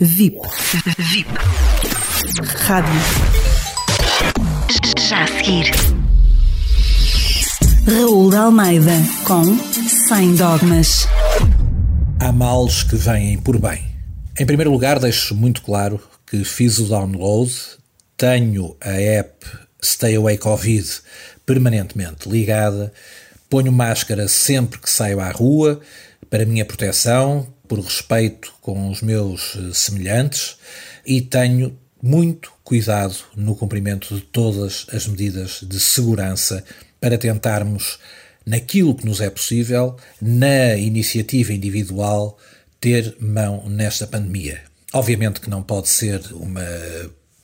VIP. VIP. Rádio. Já a seguir. Raul de Almeida com Sem Dogmas. Há males que vêm por bem. Em primeiro lugar, deixo muito claro que fiz o download, tenho a app Stay Away Covid permanentemente ligada, ponho máscara sempre que saio à rua para minha proteção, por respeito com os meus eh, semelhantes e tenho muito cuidado no cumprimento de todas as medidas de segurança para tentarmos, naquilo que nos é possível, na iniciativa individual, ter mão nesta pandemia. Obviamente que não pode ser uma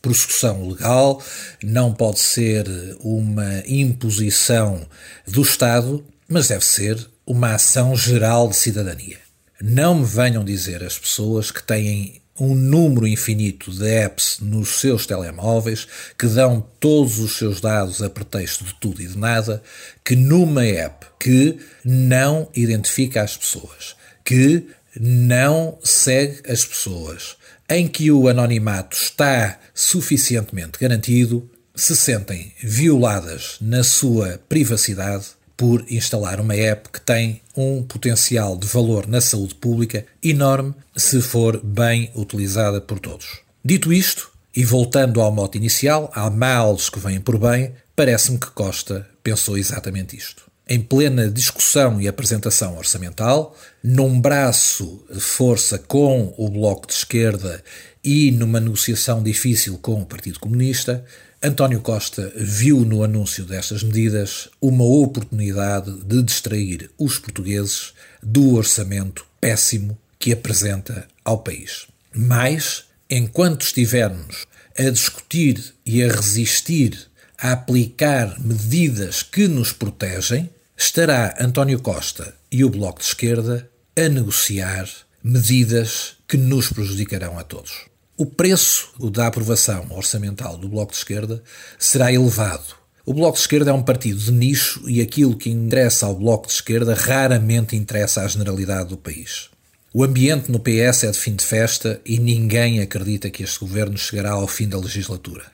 prossecução legal, não pode ser uma imposição do Estado, mas deve ser uma ação geral de cidadania. Não me venham dizer as pessoas que têm um número infinito de apps nos seus telemóveis que dão todos os seus dados a pretexto de tudo e de nada, que numa app que não identifica as pessoas, que não segue as pessoas, em que o anonimato está suficientemente garantido, se sentem violadas na sua privacidade por instalar uma app que tem um potencial de valor na saúde pública enorme se for bem utilizada por todos. Dito isto, e voltando ao mote inicial, há males que vêm por bem, parece-me que Costa pensou exatamente isto. Em plena discussão e apresentação orçamental, num braço de força com o Bloco de Esquerda e numa negociação difícil com o Partido Comunista, António Costa viu no anúncio destas medidas uma oportunidade de distrair os portugueses do orçamento péssimo que apresenta ao país. Mas, enquanto estivermos a discutir e a resistir a aplicar medidas que nos protegem, estará António Costa e o Bloco de Esquerda a negociar medidas que nos prejudicarão a todos. O preço da aprovação orçamental do Bloco de Esquerda será elevado. O Bloco de Esquerda é um partido de nicho e aquilo que interessa ao Bloco de Esquerda raramente interessa à generalidade do país. O ambiente no PS é de fim de festa e ninguém acredita que este governo chegará ao fim da legislatura.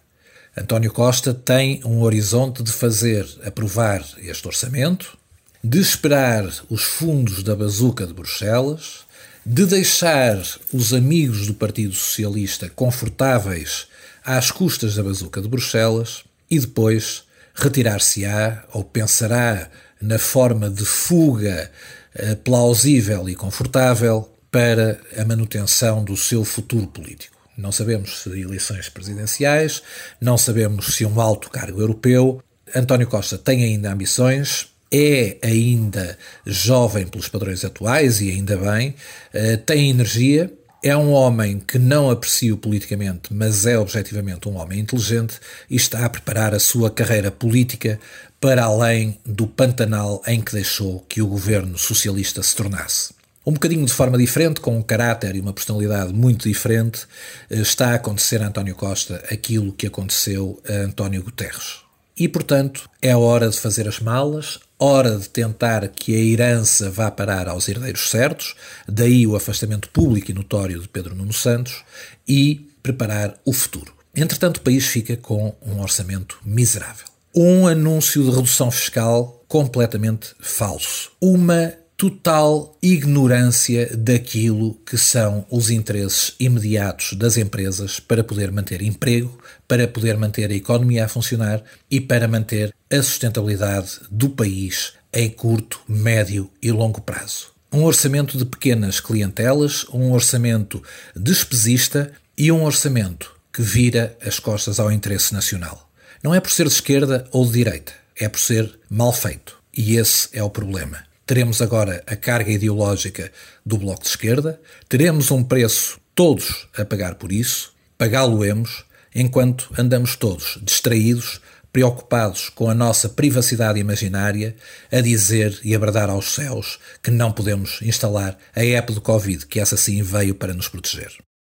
António Costa tem um horizonte de fazer aprovar este orçamento, de esperar os fundos da bazuca de Bruxelas de deixar os amigos do Partido Socialista confortáveis às custas da bazuca de Bruxelas e depois retirar-se-á ou pensará na forma de fuga eh, plausível e confortável para a manutenção do seu futuro político. Não sabemos se eleições presidenciais, não sabemos se um alto cargo europeu. António Costa tem ainda ambições, é ainda jovem pelos padrões atuais e ainda bem, eh, tem energia, é um homem que não aprecio politicamente, mas é objetivamente um homem inteligente e está a preparar a sua carreira política para além do pantanal em que deixou que o governo socialista se tornasse. Um bocadinho de forma diferente, com um caráter e uma personalidade muito diferente, eh, está a acontecer a António Costa aquilo que aconteceu a António Guterres. E, portanto, é hora de fazer as malas, hora de tentar que a herança vá parar aos herdeiros certos, daí o afastamento público e notório de Pedro Nuno Santos, e preparar o futuro. Entretanto, o país fica com um orçamento miserável. Um anúncio de redução fiscal completamente falso. Uma total ignorância daquilo que são os interesses imediatos das empresas para poder manter emprego, para poder manter a economia a funcionar e para manter a sustentabilidade do país em curto, médio e longo prazo. Um orçamento de pequenas clientelas, um orçamento despesista e um orçamento que vira as costas ao interesse nacional. Não é por ser de esquerda ou de direita, é por ser mal feito. E esse é o problema. Teremos agora a carga ideológica do Bloco de Esquerda, teremos um preço todos a pagar por isso, pagá-lo-emos, enquanto andamos todos distraídos, preocupados com a nossa privacidade imaginária, a dizer e a bradar aos céus que não podemos instalar a app do Covid, que essa sim veio para nos proteger.